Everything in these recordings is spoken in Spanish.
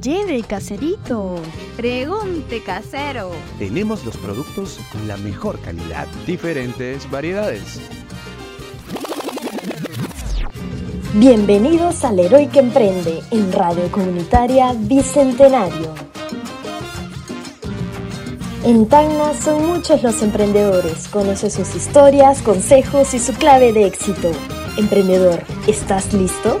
Lleve caserito. Pregunte casero. Tenemos los productos con la mejor calidad. Diferentes variedades. Bienvenidos al Héroe que Emprende en Radio Comunitaria Bicentenario. En Tacna son muchos los emprendedores. Conoce sus historias, consejos y su clave de éxito. Emprendedor, ¿estás listo?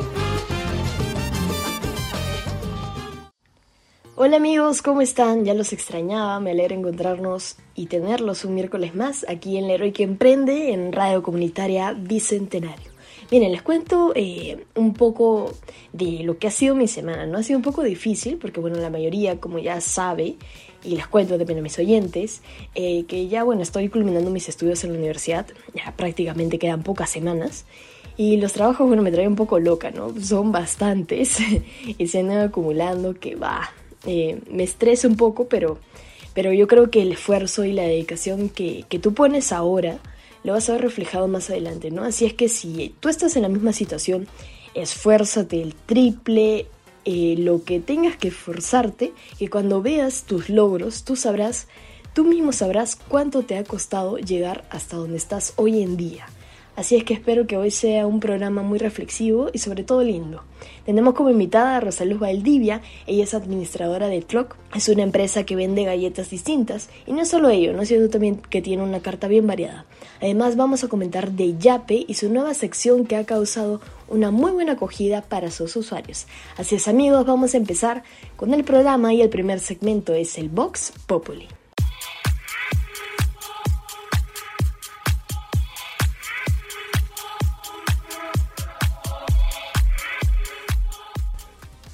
Hola amigos, ¿cómo están? Ya los extrañaba, me alegra encontrarnos y tenerlos un miércoles más aquí en El que Emprende en Radio Comunitaria Bicentenario. Miren, les cuento eh, un poco de lo que ha sido mi semana. No ha sido un poco difícil porque, bueno, la mayoría, como ya sabe, y les cuento también a mis oyentes, eh, que ya, bueno, estoy culminando mis estudios en la universidad, ya prácticamente quedan pocas semanas. Y los trabajos, bueno, me traen un poco loca, ¿no? Son bastantes y se ido acumulando que va, eh, me estresa un poco, pero, pero yo creo que el esfuerzo y la dedicación que, que tú pones ahora lo vas a ver reflejado más adelante, ¿no? Así es que si tú estás en la misma situación, esfuérzate el triple, eh, lo que tengas que esforzarte, que cuando veas tus logros, tú sabrás, tú mismo sabrás cuánto te ha costado llegar hasta donde estás hoy en día. Así es que espero que hoy sea un programa muy reflexivo y sobre todo lindo. Tenemos como invitada a Rosaluz Valdivia, ella es administradora de Clock, es una empresa que vende galletas distintas y no solo ello, no es también que tiene una carta bien variada. Además vamos a comentar de Yape y su nueva sección que ha causado una muy buena acogida para sus usuarios. Así es amigos, vamos a empezar con el programa y el primer segmento es el Box Populi.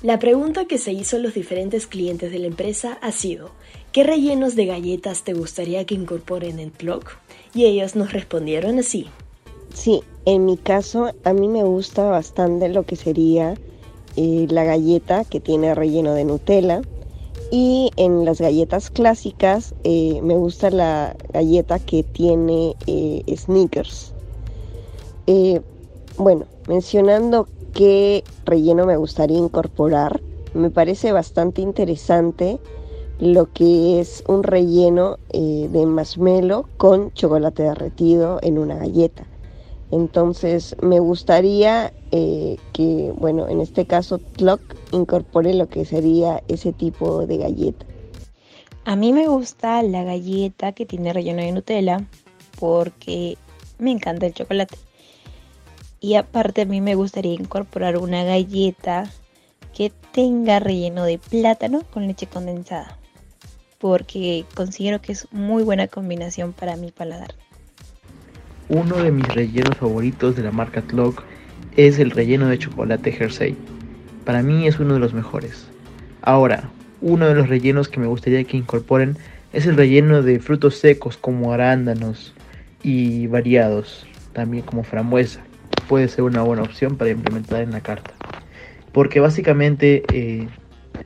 La pregunta que se hizo a los diferentes clientes de la empresa ha sido, ¿qué rellenos de galletas te gustaría que incorporen en Clock? Y ellos nos respondieron así. Sí, en mi caso a mí me gusta bastante lo que sería eh, la galleta que tiene relleno de Nutella. Y en las galletas clásicas eh, me gusta la galleta que tiene eh, sneakers. bueno, mencionando qué relleno me gustaría incorporar. Me parece bastante interesante lo que es un relleno eh, de marshmallow con chocolate derretido en una galleta. Entonces me gustaría eh, que, bueno, en este caso Clock incorpore lo que sería ese tipo de galleta. A mí me gusta la galleta que tiene relleno de Nutella porque me encanta el chocolate. Y aparte a mí me gustaría incorporar una galleta que tenga relleno de plátano con leche condensada. Porque considero que es muy buena combinación para mi paladar. Uno de mis rellenos favoritos de la marca Tlock es el relleno de chocolate Hersey. Para mí es uno de los mejores. Ahora, uno de los rellenos que me gustaría que incorporen es el relleno de frutos secos como arándanos y variados, también como frambuesa puede ser una buena opción para implementar en la carta. Porque básicamente eh,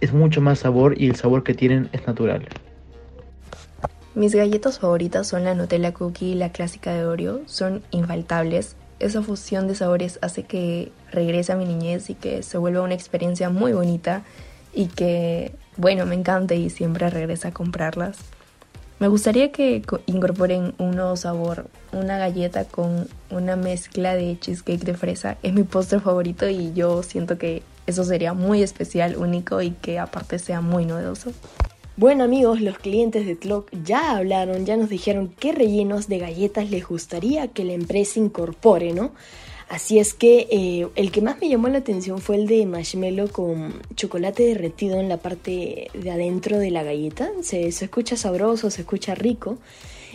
es mucho más sabor y el sabor que tienen es natural. Mis galletas favoritas son la Nutella Cookie y la clásica de Oreo. Son infaltables. Esa fusión de sabores hace que regrese a mi niñez y que se vuelva una experiencia muy bonita y que, bueno, me encante y siempre regresa a comprarlas. Me gustaría que incorporen un nuevo sabor, una galleta con una mezcla de cheesecake de fresa. Es mi postre favorito y yo siento que eso sería muy especial, único y que aparte sea muy novedoso. Bueno amigos, los clientes de Clock ya hablaron, ya nos dijeron qué rellenos de galletas les gustaría que la empresa incorpore, ¿no? Así es que eh, el que más me llamó la atención fue el de marshmallow con chocolate derretido en la parte de adentro de la galleta. Se, escucha sabroso, se escucha rico.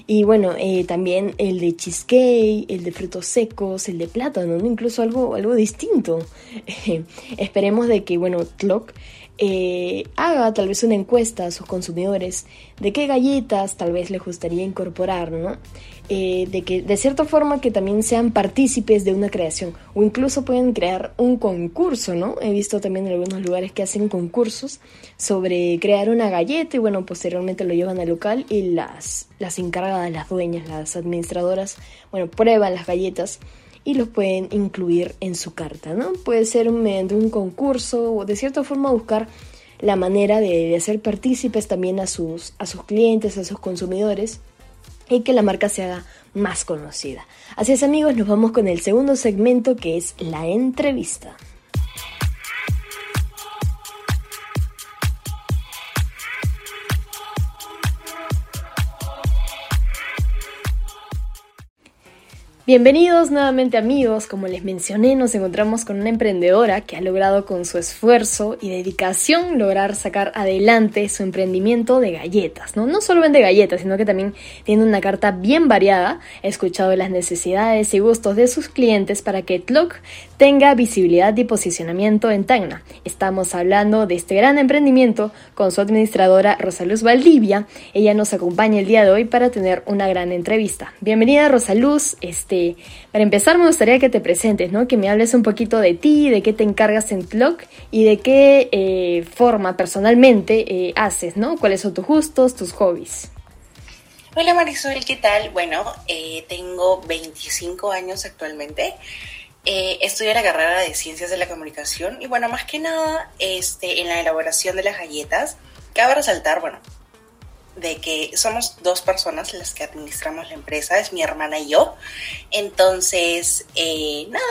Y bueno, eh, también el de cheesecake, el de frutos secos, el de plátano, incluso algo, algo distinto. esperemos de que, bueno, Clock eh, haga tal vez una encuesta a sus consumidores de qué galletas tal vez les gustaría incorporar, ¿no? Eh, de que de cierta forma que también sean partícipes de una creación o incluso pueden crear un concurso, ¿no? He visto también en algunos lugares que hacen concursos sobre crear una galleta y bueno, posteriormente lo llevan al local y las, las encargadas, las dueñas, las administradoras, bueno, prueban las galletas y los pueden incluir en su carta, ¿no? Puede ser mediante un concurso o de cierta forma buscar la manera de, hacer partícipes también a sus, a sus clientes, a sus consumidores y que la marca se haga más conocida. Así es amigos, nos vamos con el segundo segmento que es la entrevista. Bienvenidos nuevamente amigos, como les mencioné nos encontramos con una emprendedora que ha logrado con su esfuerzo y dedicación lograr sacar adelante su emprendimiento de galletas, ¿no? No solo vende galletas, sino que también tiene una carta bien variada, ha escuchado las necesidades y gustos de sus clientes para que Tlock tenga visibilidad y posicionamiento en Tacna. Estamos hablando de este gran emprendimiento con su administradora Rosaluz Valdivia, ella nos acompaña el día de hoy para tener una gran entrevista. Bienvenida Rosaluz, este para empezar me gustaría que te presentes, ¿no? Que me hables un poquito de ti, de qué te encargas en Tlock y de qué eh, forma personalmente eh, haces, ¿no? ¿Cuáles son tus gustos, tus hobbies? Hola Marisol, ¿qué tal? Bueno, eh, tengo 25 años actualmente. Estudio la carrera de Ciencias de la Comunicación y bueno, más que nada este, en la elaboración de las galletas. Cabe resaltar, bueno, de que somos dos personas las que administramos la empresa, es mi hermana y yo. Entonces, eh, nada,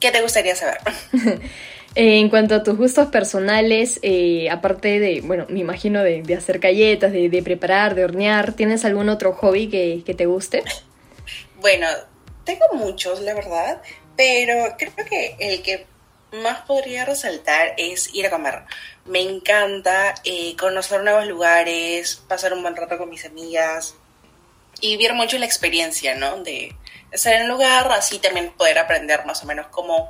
¿qué te gustaría saber? en cuanto a tus gustos personales, eh, aparte de, bueno, me imagino de, hacer galletas, de, preparar, de hornear, ¿tienes algún otro hobby que, que te guste? Bueno, tengo muchos, la verdad, pero creo que el que más podría resaltar es ir a comer. Me encanta eh, conocer nuevos lugares, pasar un buen rato con mis amigas y vivir mucho la experiencia, ¿no? De estar en un lugar, así también poder aprender más o menos cómo,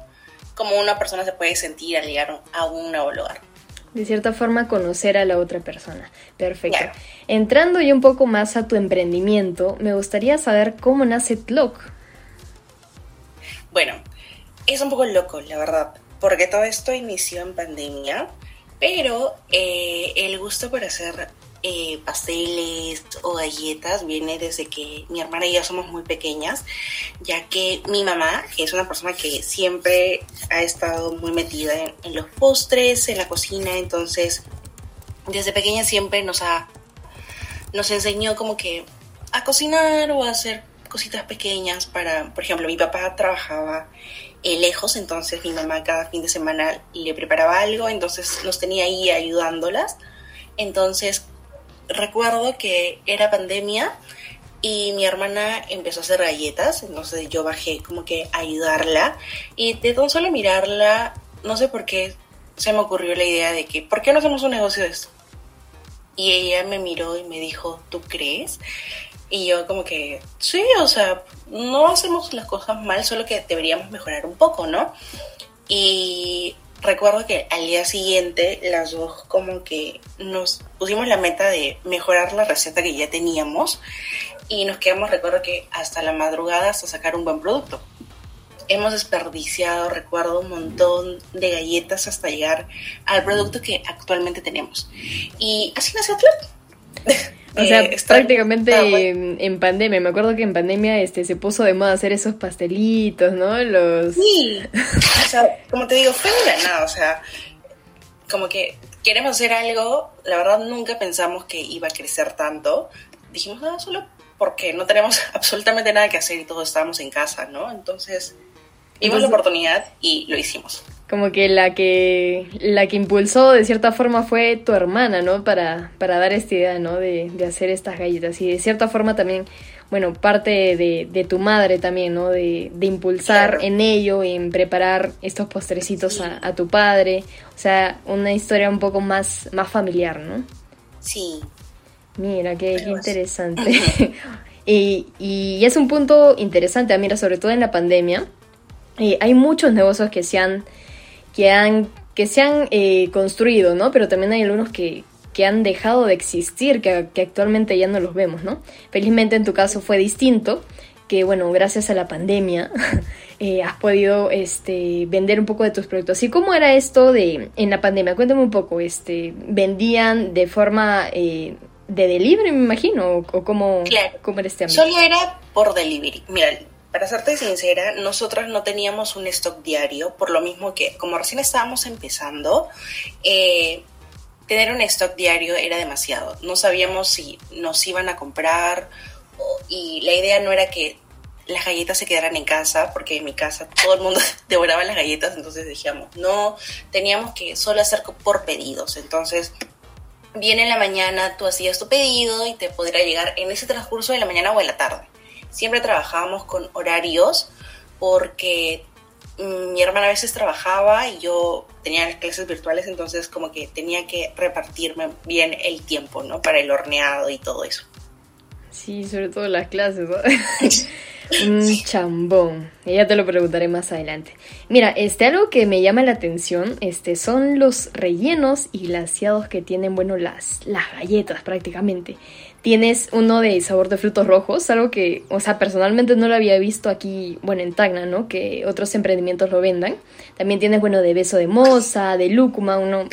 cómo una persona se puede sentir al llegar a un nuevo lugar. De cierta forma, conocer a la otra persona. Perfecto. Entrando ya un poco más a tu emprendimiento, me gustaría saber cómo nace Tlock. Bueno, es un poco loco, la verdad porque todo esto inició en pandemia, pero eh, el gusto por hacer eh, pasteles o galletas viene desde que mi hermana y yo somos muy pequeñas, ya que mi mamá es una persona que siempre ha estado muy metida en, los postres, en la cocina, entonces desde pequeña siempre nos ha nos enseñó como que a cocinar o a hacer cositas pequeñas para, por ejemplo, mi papá trabajaba eh, lejos, entonces mi mamá cada fin de semana le preparaba algo, entonces nos tenía ahí ayudándolas. Entonces recuerdo que era pandemia y mi hermana empezó a hacer galletas, entonces yo bajé como que a ayudarla y de tan solo mirarla, no sé por qué se me ocurrió la idea de que, ¿por qué no hacemos un negocio de esto? Y ella me miró y me dijo, ¿tú crees? Y yo como que, sí, o sea, no hacemos las cosas mal, solo que deberíamos mejorar un poco, ¿no? Y recuerdo que al día siguiente las dos como que nos pusimos la meta de mejorar la receta que ya teníamos y nos quedamos, recuerdo que hasta la madrugada hasta sacar un buen producto. Hemos desperdiciado, recuerdo, un montón de galletas hasta llegar al producto que actualmente tenemos. Y así nació Club. O sea, eh, prácticamente en, pandemia. Me acuerdo que en pandemia este se puso de moda hacer esos pastelitos, ¿no? Los... Sí. O sea, como te digo, fue de nada. O sea, como que queremos hacer algo. La verdad, nunca pensamos que iba a crecer tanto. Dijimos, nada, solo porque no tenemos absolutamente nada que hacer y todos estábamos en casa, ¿no? Entonces, vimos la oportunidad y lo hicimos como que la que la que impulsó de cierta forma fue tu hermana, ¿no? Para, para dar esta idea, ¿no? De, hacer estas galletas. Y de cierta forma también, bueno, parte de, tu madre también, ¿no? De, impulsar en ello, en preparar estos postrecitos a, tu padre. O sea, una historia un poco más, más familiar, ¿no? Sí. Mira, qué, interesante. y, y es un punto interesante, mira, sobre todo en la pandemia. Eh, hay muchos negocios que se han que, han, que se han eh, construido, ¿no? Pero también hay algunos que, que han dejado de existir, que, que, actualmente ya no los vemos, ¿no? Felizmente en tu caso fue distinto, que bueno, gracias a la pandemia eh, has podido este, vender un poco de tus productos. ¿Y cómo era esto de en la pandemia? Cuéntame un poco, este, ¿vendían de forma eh, de delivery, me imagino? ¿O cómo, cómo era este Solo era por delivery. Mira, para serte sincera, nosotros no teníamos un stock diario, por lo mismo que como recién estábamos empezando, eh, tener un stock diario era demasiado. No sabíamos si nos iban a comprar y la idea no era que las galletas se quedaran en casa, porque en mi casa todo el mundo devoraba las galletas, entonces decíamos, no, teníamos que solo hacer por pedidos. Entonces, viene en la mañana, tú hacías tu pedido y te podría llegar en ese transcurso de la mañana o en la tarde. Siempre trabajábamos con horarios porque mm, mi hermana a veces trabajaba y yo tenía clases virtuales, entonces como que tenía que repartirme bien el tiempo, ¿no? Para el horneado y todo eso. Sí, sobre todo las clases, ¿no? Un chambón. Ya te lo preguntaré más adelante. Mira, este algo que me llama la atención, este, son los rellenos y glaseados que tienen, bueno, las, las galletas prácticamente. Tienes uno de sabor de frutos rojos, algo que, o sea, personalmente no lo había visto aquí, bueno, en Tacna, ¿no? Que otros emprendimientos lo vendan. También tienes, bueno, de beso de moza, de lúcuma, uno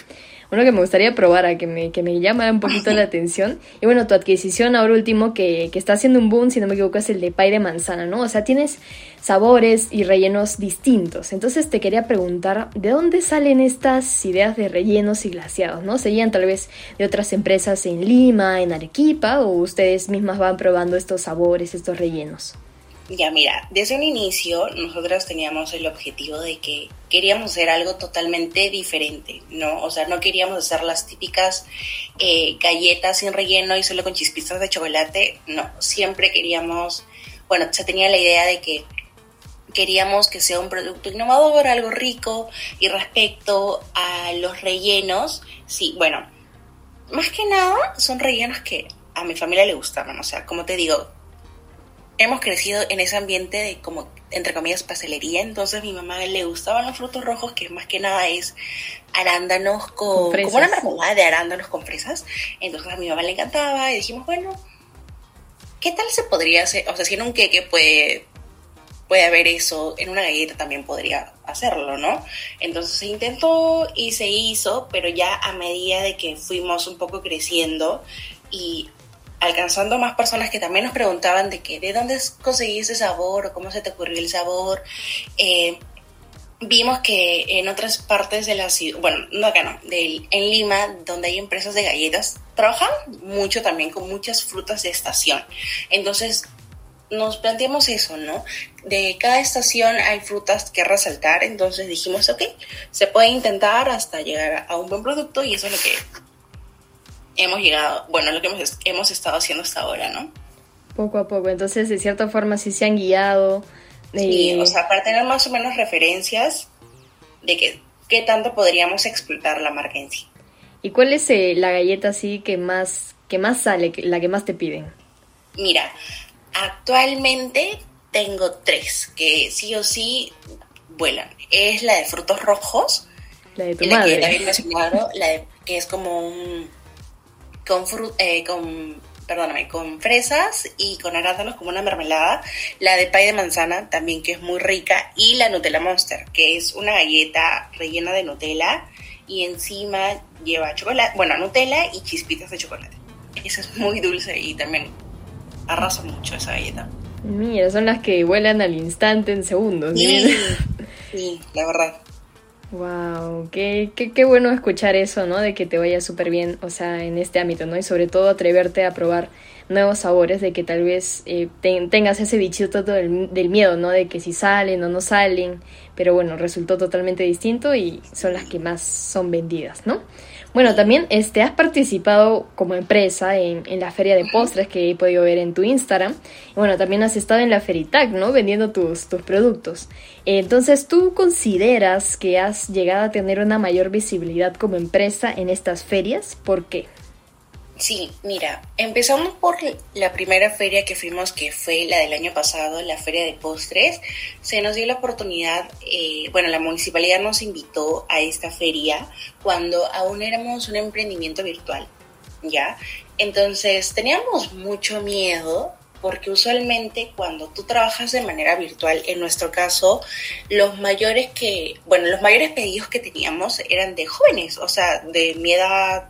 uno que me gustaría probar, a que me, que me llama un poquito la atención. Y bueno, tu adquisición ahora último que, que está haciendo un boom, si no me equivoco, es el de pay de manzana, ¿no? O sea, tienes sabores y rellenos distintos. Entonces te quería preguntar, ¿de dónde salen estas ideas de rellenos y glaciados, ¿no? ¿Serían tal vez de otras empresas en Lima, en Arequipa, o ustedes mismas van probando estos sabores, estos rellenos? Ya, mira, desde un inicio nosotros teníamos el objetivo de que queríamos hacer algo totalmente diferente, ¿no? O sea, no queríamos hacer las típicas eh, galletas sin relleno y solo con chispitas de chocolate, no, siempre queríamos, bueno, se tenía la idea de que queríamos que sea un producto innovador, algo rico, y respecto a los rellenos, sí, bueno, más que nada son rellenos que a mi familia le gustaban, o sea, como te digo, hemos crecido en ese ambiente de como, entre comillas, pastelería. Entonces a mi mamá le gustaban los frutos rojos, que más que nada es arándanos con, como una mermelada de arándanos con fresas. Entonces a mi mamá le encantaba y dijimos, bueno, ¿qué tal se podría hacer? O sea, si en un queque puede, puede haber eso, en una galleta también podría hacerlo, ¿no? Entonces se intentó y se hizo, pero ya a medida de que fuimos un poco creciendo y alcanzando más personas que también nos preguntaban de que de dónde conseguí ese sabor o cómo se te ocurrió el sabor. Eh, vimos que en otras partes de la ciudad, bueno, no acá no, en Lima, donde hay empresas de galletas, trabajan mucho también con muchas frutas de estación. Entonces, nos planteamos eso, ¿no? De cada estación hay frutas que resaltar, entonces dijimos, ok, se puede intentar hasta llegar a un buen producto y eso es lo que hemos llegado, bueno, lo que hemos, hemos estado haciendo hasta ahora, ¿no? Poco a poco, entonces de cierta forma sí se han guiado. Sí, o sea, para tener más o menos referencias de que, qué tanto podríamos explotar la marca en sí. ¿Y cuál es eh, la galleta así que más, que más sale, la que más te piden? Mira, actualmente tengo tres que sí o sí vuelan. Es la de frutos rojos. La de tu madre. la de, que es como un con, eh, con, perdóname, con fresas y con arándanos como una mermelada, la de pay de manzana también que es muy rica y la Nutella Monster, que es una galleta rellena de Nutella y encima lleva chocolate, bueno, Nutella y chispitas de chocolate. Esa es muy dulce y también arrasa mucho esa galleta. Mira, son las que vuelan al instante en segundos. sí la verdad. Wow, qué, qué, qué, bueno escuchar eso, ¿no? De que te vaya súper bien, o sea, en este ámbito, ¿no? Y sobre todo atreverte a probar nuevos sabores, de que tal vez eh, tengas ese bichito del, miedo, ¿no? De que si salen o no salen, pero bueno, resultó totalmente distinto y son las que más son vendidas, ¿no? Bueno, también este, has participado como empresa en, la feria de postres que he podido ver en tu Instagram. Bueno, también has estado en la Feritac, ¿no? Vendiendo tus, tus productos. Entonces, ¿tú consideras que has llegado a tener una mayor visibilidad como empresa en estas ferias? ¿Por qué? Sí, mira, empezamos por la primera feria que fuimos, que fue la del año pasado, la feria de postres. Se nos dio la oportunidad, eh, bueno, la municipalidad nos invitó a esta feria cuando aún éramos un emprendimiento virtual, ¿ya? Entonces teníamos mucho miedo porque usualmente cuando tú trabajas de manera virtual, en nuestro caso, los mayores que, bueno, los mayores pedidos que teníamos eran de jóvenes, o sea, de mi edad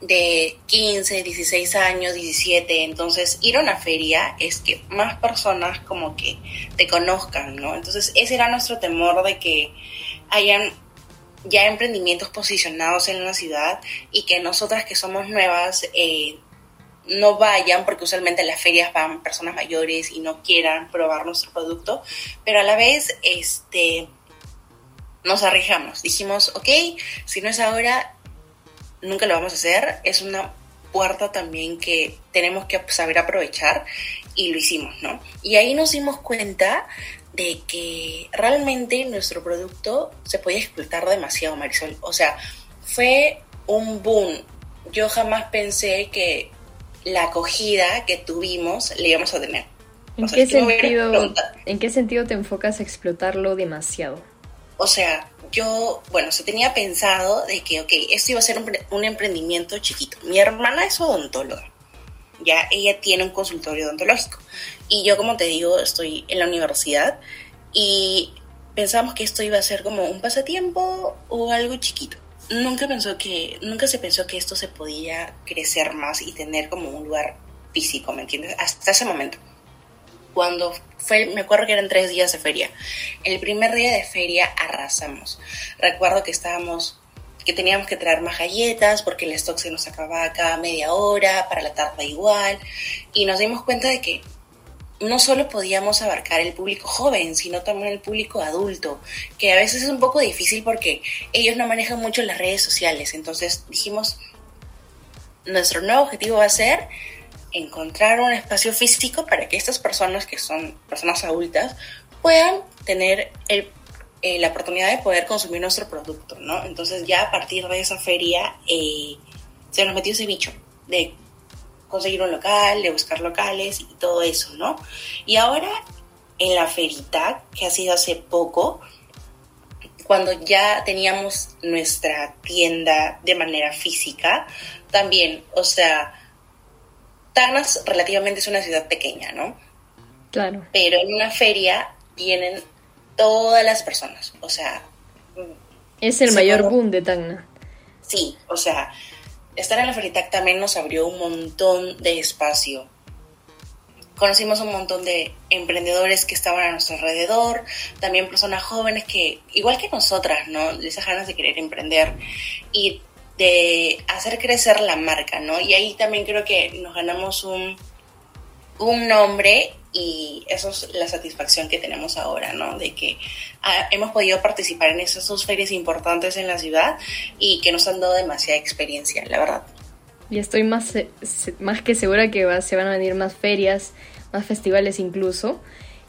de 15, 16 años, 17. Entonces, ir a una feria es que más personas como que te conozcan, ¿no? Entonces, ese era nuestro temor de que hayan ya emprendimientos posicionados en la ciudad y que nosotras que somos nuevas eh, no vayan, porque usualmente a las ferias van personas mayores y no quieran probar nuestro producto, pero a la vez, este, nos arriesgamos. Dijimos, ok, si no es ahora, nunca lo vamos a hacer. Es una puerta también que tenemos que saber aprovechar y lo hicimos, ¿no? Y ahí nos dimos cuenta de que realmente nuestro producto se podía explotar demasiado, Marisol. O sea, fue un boom. Yo jamás pensé que la acogida que tuvimos le íbamos a tener. ¿En, qué, sentido, ¿En qué sentido te enfocas a explotarlo demasiado? O sea, yo, bueno, se tenía pensado de que, ok, esto iba a ser un, un emprendimiento chiquito. Mi hermana es odontóloga. Ya ella tiene un consultorio odontológico. Y yo, como te digo, estoy en la universidad y pensamos que esto iba a ser como un pasatiempo o algo chiquito. Nunca pensó que, nunca se pensó que esto se podía crecer más y tener como un lugar físico, ¿me entiendes? Hasta ese momento. Cuando fue, me acuerdo que eran tres días de feria. El primer día de feria arrasamos. Recuerdo que estábamos que teníamos que traer más galletas porque el stock se nos acababa cada media hora, para la tarde igual, y nos dimos cuenta de que no solo podíamos abarcar el público joven, sino también el público adulto, que a veces es un poco difícil porque ellos no manejan mucho las redes sociales. Entonces dijimos, nuestro nuevo objetivo va a ser encontrar un espacio físico para que estas personas, que son personas adultas, puedan tener eh, la oportunidad de poder consumir nuestro producto, ¿no? Entonces ya a partir de esa feria eh, se nos metió ese bicho de conseguir un local, de buscar locales y todo eso, ¿no? Y ahora en la ferita, que ha sido hace poco, cuando ya teníamos nuestra tienda de manera física, también, o sea, Tanas relativamente es una ciudad pequeña, ¿no? Claro. Pero en una feria vienen todas las personas, o sea... Es el mayor boom de Tacna. Sí, o sea, estar en la Feritac también nos abrió un montón de espacio. Conocimos un montón de emprendedores que estaban a nuestro alrededor, también personas jóvenes que, igual que nosotras, ¿no? Esas ganas de querer emprender y de hacer crecer la marca, ¿no? Y ahí también creo que nos ganamos un, un nombre y eso es la satisfacción que tenemos ahora, ¿no? De que ah, hemos podido participar en esas dos ferias importantes en la ciudad y que nos han dado demasiada experiencia, la verdad. Y estoy más, más que segura que va, se van a venir más ferias, más festivales incluso.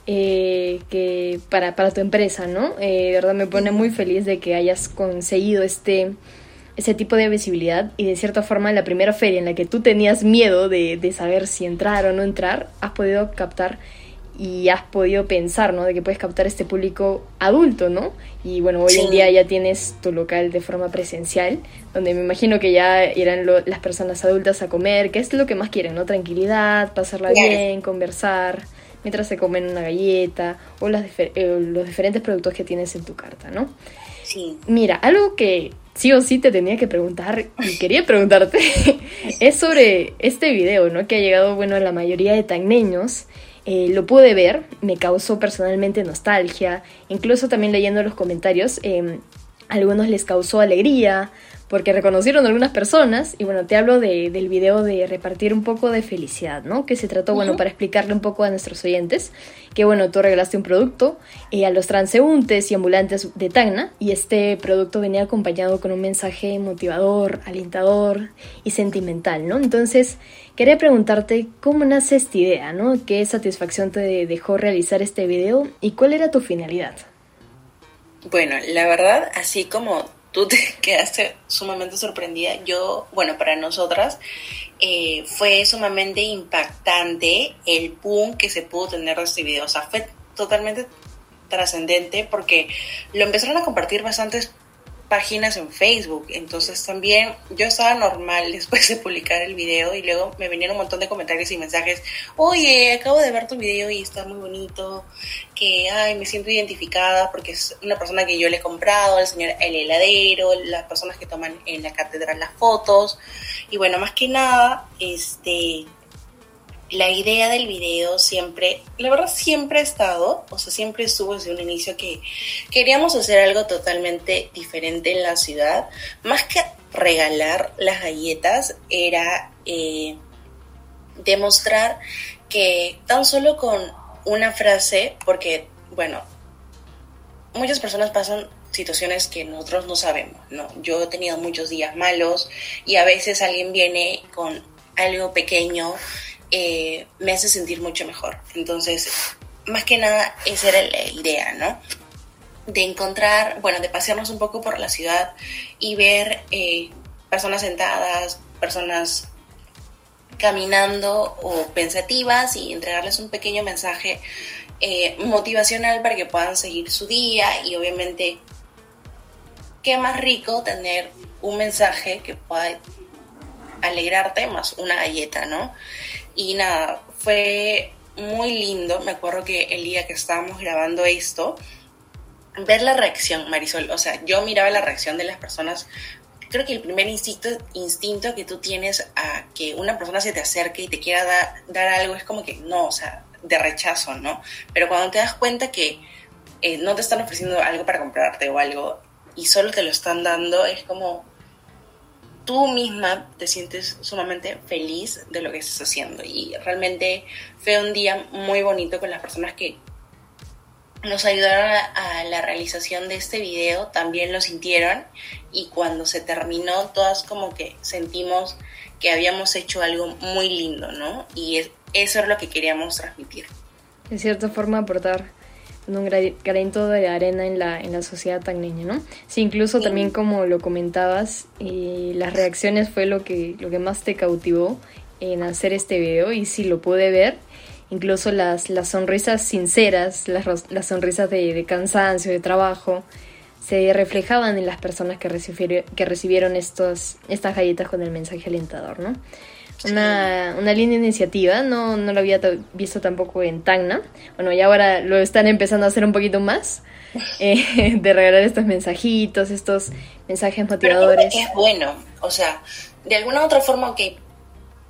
Eh, que para, para tu empresa, ¿no? Eh, de verdad me pone muy feliz de que hayas conseguido este, ese tipo de visibilidad y de cierta forma la primera feria en la que tú tenías miedo de, de, saber si entrar o no entrar, has podido captar y has podido pensar, ¿no? De que puedes captar este público adulto, ¿no? Y bueno, hoy en día ya tienes tu local de forma presencial, donde me imagino que ya irán las personas adultas a comer, que es lo que más quieren, ¿no? Tranquilidad, pasarla bien, conversar, mientras se comen una galleta o las eh, los diferentes productos que tienes en tu carta, ¿no? Mira, algo que sí o sí te tenía que preguntar y quería preguntarte es sobre este video, ¿no? Que ha llegado, bueno, a la mayoría de tagneños. Eh, lo pude ver, me causó personalmente nostalgia, incluso también leyendo los comentarios, eh, algunos les causó alegría, porque reconocieron algunas personas, y bueno, te hablo de, del video de repartir un poco de felicidad, ¿no? Que se trató, bueno, para explicarle un poco a nuestros oyentes, que bueno, tú regalaste un producto eh, a los transeúntes y ambulantes de Tacna, y este producto venía acompañado con un mensaje motivador, alentador y sentimental, ¿no? Entonces, quería preguntarte cómo nace esta idea, ¿no? ¿Qué satisfacción te dejó realizar este video y cuál era tu finalidad? Bueno, la verdad, así como tú te quedaste sumamente sorprendida. Yo, bueno, para nosotras eh, fue sumamente impactante el boom que se pudo tener de este video. O sea, fue totalmente trascendente porque lo empezaron a compartir bastantes páginas en Facebook. Entonces también yo estaba normal después de publicar el video y luego me venían un montón de comentarios y mensajes. Oye, acabo de ver tu video y está muy bonito. Que, ay, me siento identificada porque es una persona que yo le he comprado, el señor el heladero, las personas que toman en la catedral las fotos. Y bueno, más que nada, este la idea del video siempre, la verdad siempre ha estado, o sea, siempre estuvo desde un inicio que queríamos hacer algo totalmente diferente en la ciudad. Más que regalar las galletas, era eh, demostrar que tan solo con una frase, porque, bueno, muchas personas pasan situaciones que nosotros no sabemos, ¿no? Yo he tenido muchos días malos y a veces alguien viene con algo pequeño eh, me hace sentir mucho mejor. Entonces, más que nada, esa era la idea, ¿no? De encontrar, bueno, de pasearnos un poco por la ciudad y ver eh, personas sentadas, personas caminando o pensativas y entregarles un pequeño mensaje eh, motivacional para que puedan seguir su día y obviamente qué más rico tener un mensaje que pueda alegrarte más una galleta, ¿no? Y nada, fue muy lindo. Me acuerdo que el día que estábamos grabando esto, ver la reacción, Marisol. O sea, yo miraba la reacción de las personas. Creo que el primer instinto, instinto que tú tienes a que una persona se te acerque y te quiera dar algo es como que no, o sea, de rechazo, ¿no? Pero cuando te das cuenta que eh, no te están ofreciendo algo para comprarte o algo y solo te lo están dando, es como, tú misma te sientes sumamente feliz de lo que estás haciendo. Y realmente fue un día muy bonito con las personas que nos ayudaron a, la realización de este video, también lo sintieron y cuando se terminó todas como que sentimos que habíamos hecho algo muy lindo, ¿no? Y eso es lo que queríamos transmitir. De cierta forma aportar un granito de arena en la, en la sociedad tagneña, ¿no? Sí, incluso también como lo comentabas, las reacciones fue lo que, lo que más te cautivó en hacer este video y sí lo pude ver, incluso las, las sonrisas sinceras, las, las sonrisas de, de, cansancio, de trabajo, se reflejaban en las personas que, recibieron, que recibieron estos, estas galletas con el mensaje alentador, ¿no? Una, una linda iniciativa, no, no lo había visto tampoco en Tacna. Bueno, y ahora lo están empezando a hacer un poquito más, eh, de regalar estos mensajitos, estos mensajes motivadores. es bueno, o sea, de alguna u otra forma que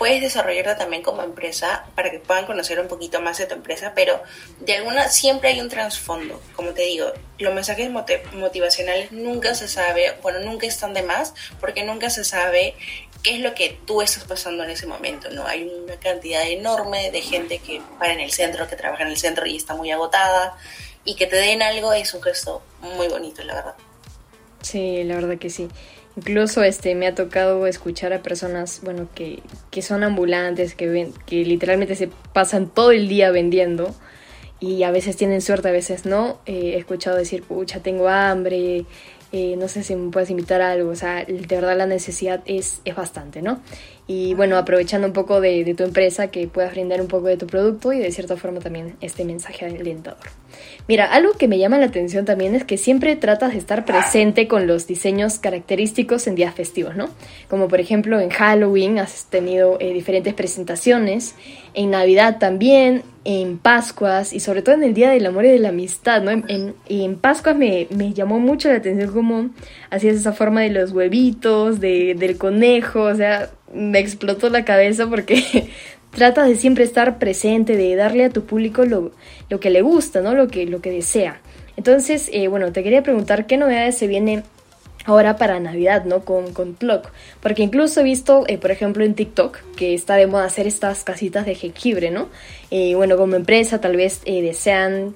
puedes desarrollarte también como empresa para que puedan conocer un poquito más de tu empresa, pero de alguna siempre hay un trasfondo, como te digo, los mensajes motivacionales nunca se sabe, bueno, nunca están de más, porque nunca se sabe qué es lo que tú estás pasando en ese momento, ¿no? Hay una cantidad enorme de gente que para en el centro, que trabaja en el centro y está muy agotada, y que te den algo es un gesto muy bonito, la verdad. Sí, la verdad que sí. Incluso este me ha tocado escuchar a personas, bueno, que, que son ambulantes, que ven, que literalmente se pasan todo el día vendiendo y a veces tienen suerte, a veces no. Eh, he escuchado decir, pucha, tengo hambre, eh, no sé si me puedes invitar a algo, o sea, de verdad la necesidad es, es bastante, ¿no? Y bueno, aprovechando un poco de, de, tu empresa, que puedas brindar un poco de tu producto y de cierta forma también este mensaje alentador. Mira, algo que me llama la atención también es que siempre tratas de estar presente con los diseños característicos en días festivos, ¿no? Como por ejemplo en Halloween has tenido eh, diferentes presentaciones, en Navidad también, en Pascuas y sobre todo en el Día del Amor y de la Amistad, ¿no? En, y en Pascuas me, me, llamó mucho la atención cómo hacías esa forma de los huevitos, de, del conejo, o sea, me explotó la cabeza porque tratas de siempre estar presente, de darle a tu público lo, lo que le gusta, ¿no? Lo que, lo que desea. Entonces, eh, bueno, te quería preguntar qué novedades se vienen ahora para Navidad, ¿no? Con, con Porque incluso he visto, eh, por ejemplo, en TikTok, que está de moda hacer estas casitas de jengibre, ¿no? Eh, bueno, como empresa tal vez desean,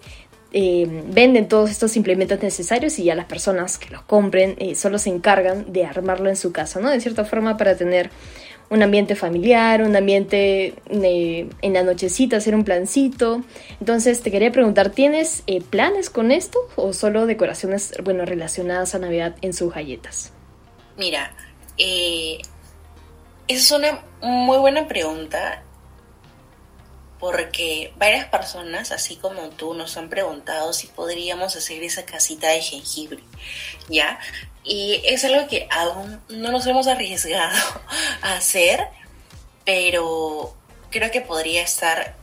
venden todos estos implementos necesarios y ya las personas que los compren solo se encargan de armarlo en su casa, ¿no? De cierta forma para tener un ambiente familiar, un ambiente en la nochecita, hacer un plancito. Entonces te quería preguntar, ¿tienes eh, planes con esto o solo decoraciones, bueno, relacionadas a Navidad en sus galletas? Mira, eh, es una muy buena pregunta porque varias personas, así como tú, nos han preguntado si podríamos hacer esa casita de jengibre, ¿ya? Y es algo que aún no nos hemos arriesgado a hacer, pero creo que podría estar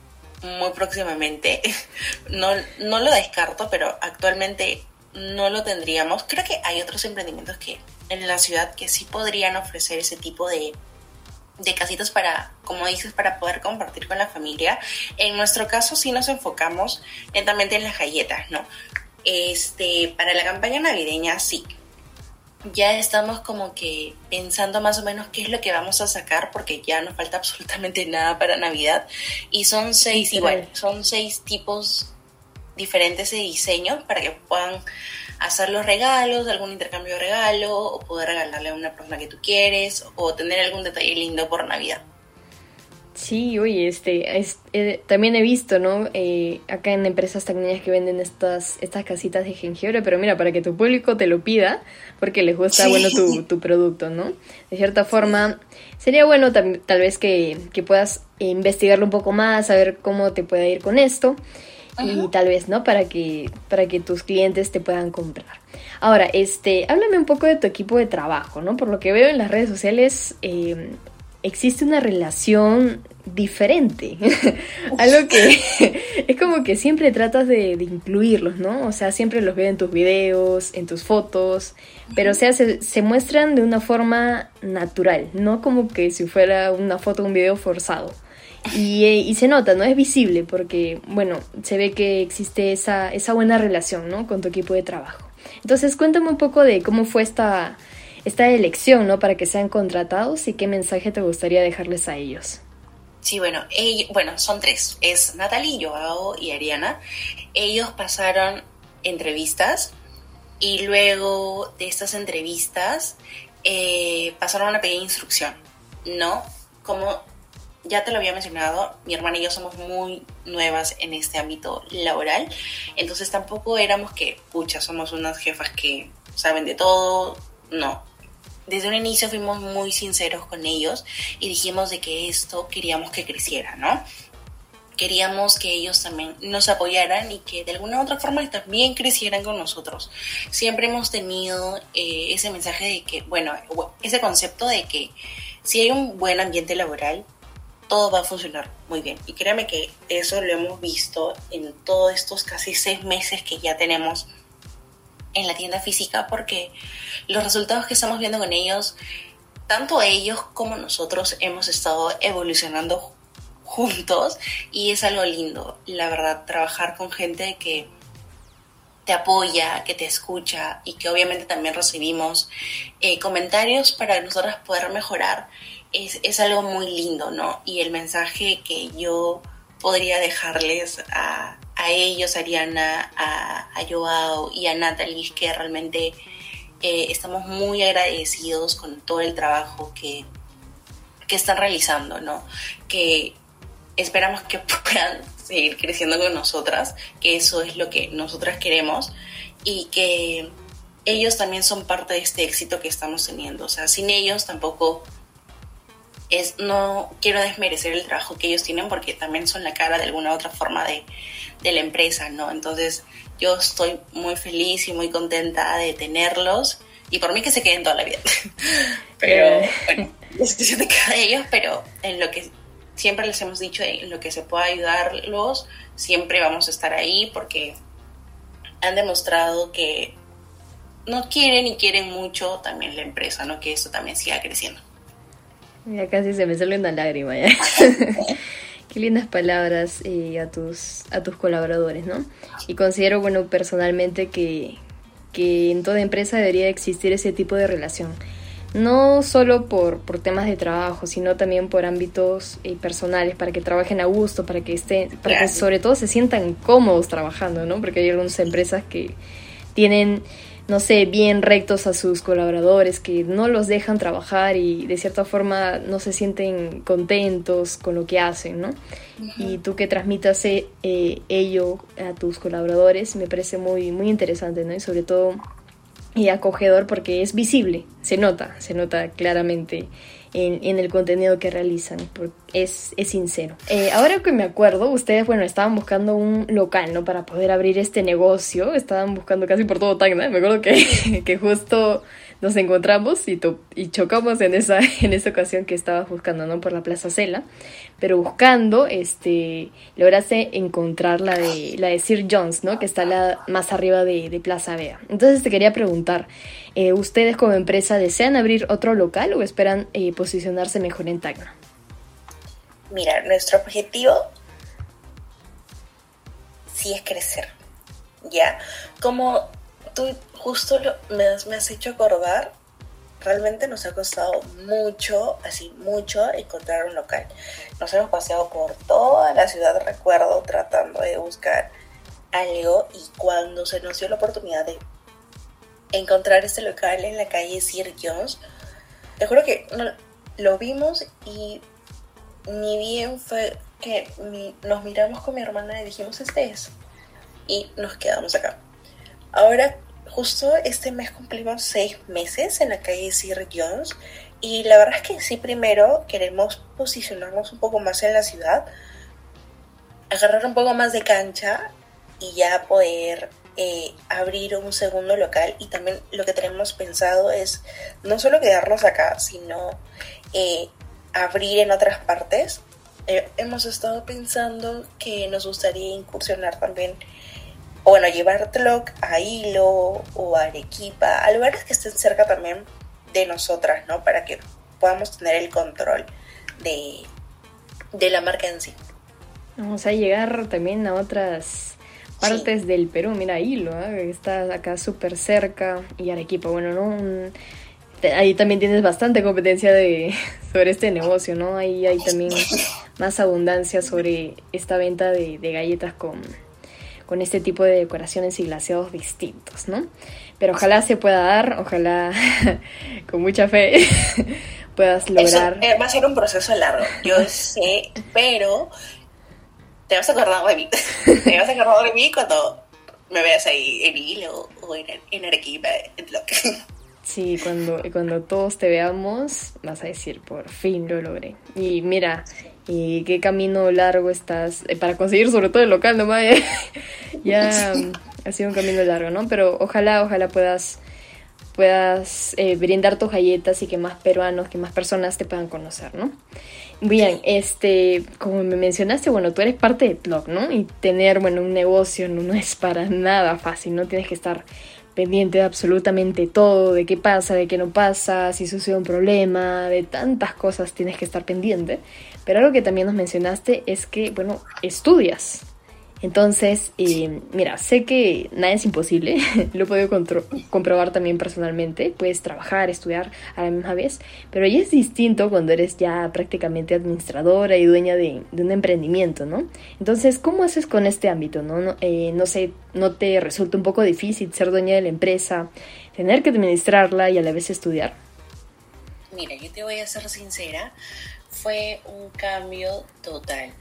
muy próximamente. No, no lo descarto, pero actualmente no lo tendríamos. Creo que hay otros emprendimientos que en la ciudad que sí podrían ofrecer ese tipo de, de casitas para, como dices, para poder compartir con la familia. En nuestro caso sí nos enfocamos lentamente en las galletas, ¿no? Este, para la campaña navideña sí. Ya estamos como que pensando más o menos qué es lo que vamos a sacar porque ya no falta absolutamente nada para Navidad y son seis igual, son seis tipos diferentes de diseños para que puedan hacer los regalos, algún intercambio de regalo, o poder regalarle a una persona que tú quieres, o tener algún detalle lindo por Navidad. Sí, oye, este, eh, también he visto, ¿no? Eh, acá en empresas tecnológicas que venden estas, estas casitas de jengibre, pero mira, para que tu público te lo pida, porque les gusta, bueno, tu, tu, producto, ¿no? De cierta forma, sería bueno tal vez que, que puedas investigarlo un poco más, saber cómo te puede ir con esto y tal vez, ¿no? Para que, para que tus clientes te puedan comprar. Ahora, este, háblame un poco de tu equipo de trabajo, ¿no? Por lo que veo en las redes sociales, eh, existe una relación diferente. Algo que es como que siempre tratas de, incluirlos, ¿no? O sea, siempre los veo en tus videos, en tus fotos, pero o sea, se, se, muestran de una forma natural, no como que si fuera una foto o un video forzado. Eh, y, se nota, ¿no? Es visible porque, bueno, se ve que existe esa, esa buena relación, ¿no? Con tu equipo de trabajo. Entonces, cuéntame un poco de cómo fue esta, esta elección, ¿no? Para que sean contratados y qué mensaje te gustaría dejarles a ellos. Sí, bueno, bueno, son tres. Es Natalie, Joao y Ariana. Ellos pasaron entrevistas y luego de estas entrevistas eh, pasaron una pequeña instrucción, ¿no? Como ya te lo había mencionado, mi hermana y yo somos muy nuevas en este ámbito laboral, entonces tampoco éramos que, pucha, somos unas jefas que saben de todo, no. Desde un inicio fuimos muy sinceros con ellos y dijimos de que esto queríamos que creciera, ¿no? Queríamos que ellos también nos apoyaran y que de alguna u otra forma también crecieran con nosotros. Siempre hemos tenido eh, ese mensaje de que, bueno, ese concepto de que si hay un buen ambiente laboral, todo va a funcionar muy bien. Y créame que eso lo hemos visto en todos estos casi seis meses que ya tenemos en la tienda física, porque los resultados que estamos viendo con ellos, tanto ellos como nosotros hemos estado evolucionando juntos y es algo lindo, la verdad, trabajar con gente que te apoya, que te escucha y que obviamente también recibimos eh, comentarios para nosotras poder mejorar es, es, algo muy lindo, ¿no? Y el mensaje que yo podría dejarles a, a ellos, a Ariana, a, Joao y a Natalie, que realmente eh, estamos muy agradecidos con todo el trabajo que, que están realizando, ¿no? Que esperamos que puedan seguir creciendo con nosotras, que eso es lo que nosotras queremos y que ellos también son parte de este éxito que estamos teniendo. O sea, sin ellos tampoco es, no quiero desmerecer el trabajo que ellos tienen porque también son la cara de alguna otra forma de, de la empresa, ¿no? Entonces yo estoy muy feliz y muy contenta de tenerlos y por mí que se queden toda la vida. pero, bueno, es decisión de cada ellos, pero en lo que siempre les hemos dicho, en lo que se pueda ayudarlos, siempre vamos a estar ahí porque han demostrado que no quieren y quieren mucho también la empresa, ¿no? Que esto también siga creciendo. Ya casi se me sale una lágrima ya. Qué lindas palabras eh, a, tus, a tus colaboradores, ¿no? Y considero, bueno, personalmente que, que en toda empresa debería existir ese tipo de relación. No solo por, por temas de trabajo, sino también por ámbitos eh, personales, para que trabajen a gusto, para que estén, para que sobre todo se sientan cómodos trabajando, ¿no? Porque hay algunas empresas que tienen no sé, bien rectos a sus colaboradores, que no los dejan trabajar y de cierta forma no se sienten contentos con lo que hacen, ¿no? Y tú que transmitas eh, ello a tus colaboradores me parece muy, muy interesante, ¿no? Y sobre todo y acogedor porque es visible, se nota, se nota claramente en, el contenido que realizan, porque es, es sincero. Eh, ahora que me acuerdo, ustedes, bueno, estaban buscando un local, ¿no? Para poder abrir este negocio, estaban buscando casi por todo Tacna, me acuerdo que, que justo nos encontramos y, chocamos en esa, en esa ocasión que estabas buscando, ¿no? Por la Plaza Cela, pero buscando, este, lograste encontrar la de, la de Sir Jones, ¿no? Que está más arriba de, Plaza Vea. Entonces te quería preguntar, eh, ¿ustedes como empresa desean abrir otro local o esperan eh, posicionarse mejor en Tacna? Mira, nuestro objetivo sí es crecer, ¿ya? Como tú justo me, has, hecho acordar, realmente nos ha costado mucho, así mucho, encontrar un local. Nos hemos paseado por toda la ciudad, recuerdo, tratando de buscar algo y cuando se nos dio la oportunidad de encontrar este local en la calle Sir Jones, te juro que lo vimos y ni bien fue que nos miramos con mi hermana y dijimos, este es. Y nos quedamos acá. Ahora, justo este mes cumplimos seis meses en la calle Sir Jones y la verdad es que sí, primero queremos posicionarnos un poco más en la ciudad, agarrar un poco más de cancha y ya poder eh, abrir un segundo local. Y también lo que tenemos pensado es no solo quedarnos acá, sino eh, abrir en otras partes. Eh, hemos estado pensando que nos gustaría incursionar también o bueno, llevar Tloc a Hilo o a Arequipa, a lugares que estén cerca también de nosotras, ¿no? Para que podamos tener el control de, de la marca en sí. Vamos a llegar también a otras partes del Perú. Mira, Hilo, ¿eh? está acá súper cerca, y Arequipa, bueno, ¿no? ahí también tienes bastante competencia de, sobre este negocio, ¿no? Ahí hay también más abundancia sobre esta venta de galletas con con este tipo de decoraciones y glaseados distintos, ¿no? Pero ojalá se pueda dar, ojalá con mucha fe puedas lograr. Eh, va a ser un proceso largo, yo sé, pero te vas a acordar de mí. te vas a acordar de mí cuando me veas ahí en hilo o en, en Arequipa, en lo que. Sí, cuando, cuando todos te veamos, vas a decir, por fin lo logré. Y mira, y qué camino largo estás eh, para conseguir sobre todo el local, ¿no? ya ha sido un camino largo, ¿no? Pero ojalá, ojalá puedas puedas eh, brindar tus galletas y que más peruanos, que más personas te puedan conocer, ¿no? Bien, este, como me mencionaste, bueno, tú eres parte de blog, ¿no? Y tener, bueno, un negocio no es para nada fácil, ¿no? Tienes que estar pendiente de absolutamente todo, de qué pasa, de qué no pasa, si sucede un problema, de tantas cosas tienes que estar pendiente. Pero algo que también nos mencionaste es que, bueno, estudias. Entonces, eh, mira, sé que nada es imposible, lo he podido comprobar también personalmente, puedes trabajar, estudiar a la misma vez, pero ya es distinto cuando eres ya prácticamente administradora y dueña de, un emprendimiento, ¿no? Entonces, ¿cómo haces con este ámbito, no? No, eh, no sé, ¿no te resulta un poco difícil ser dueña de la empresa, tener que administrarla y a la vez estudiar? Mira, yo te voy a ser sincera, fue un cambio total.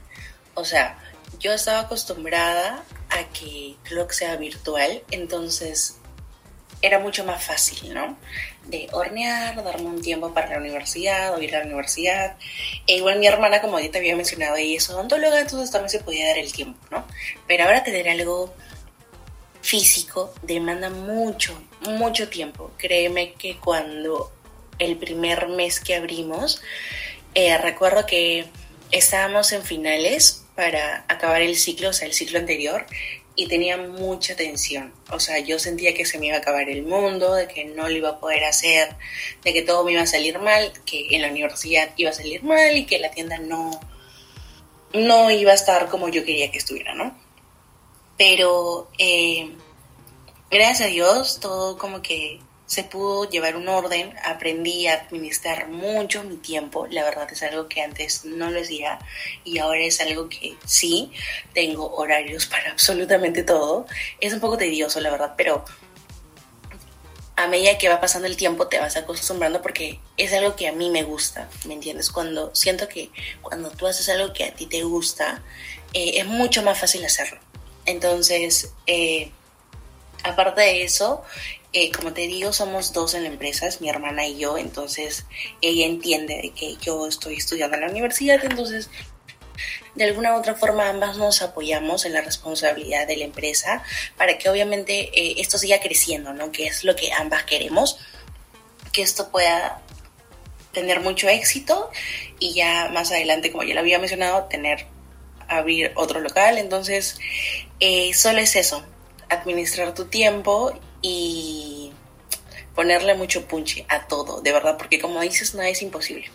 O sea, yo estaba acostumbrada a que Clock sea virtual, entonces era mucho más fácil, ¿no? De hornear, darme un tiempo para la universidad o ir a la universidad. E igual mi hermana, como ya te había mencionado, ella es odontóloga, entonces también se podía dar el tiempo, ¿no? Pero ahora tener algo físico demanda mucho, mucho tiempo. Créeme que cuando el primer mes que abrimos, eh, recuerdo que estábamos en finales para acabar el ciclo, o sea, el ciclo anterior, y tenía mucha tensión. O sea, yo sentía que se me iba a acabar el mundo, de que no lo iba a poder hacer, de que todo me iba a salir mal, que en la universidad iba a salir mal y que la tienda no, no iba a estar como yo quería que estuviera, ¿no? Pero eh, gracias a Dios, todo como que se pudo llevar un orden, aprendí a administrar mucho mi tiempo, la verdad es algo que antes no lo hacía y ahora es algo que sí, tengo horarios para absolutamente todo, es un poco tedioso la verdad, pero a medida que va pasando el tiempo te vas acostumbrando porque es algo que a mí me gusta, ¿me entiendes? Cuando siento que cuando tú haces algo que a ti te gusta, eh, es mucho más fácil hacerlo. Entonces, eh, aparte de eso, eh, como te digo, somos dos en la empresa, es mi hermana y yo, entonces ella entiende de que yo estoy estudiando en la universidad, entonces de alguna u otra forma ambas nos apoyamos en la responsabilidad de la empresa para que obviamente eh, esto siga creciendo, ¿no? Que es lo que ambas queremos. que esto pueda tener mucho éxito y ya más adelante, como ya lo había mencionado, tener abrir otro local. Entonces, eh, solo es eso, administrar tu tiempo y ponerle mucho punche a todo, de verdad, porque como dices, nada es imposible.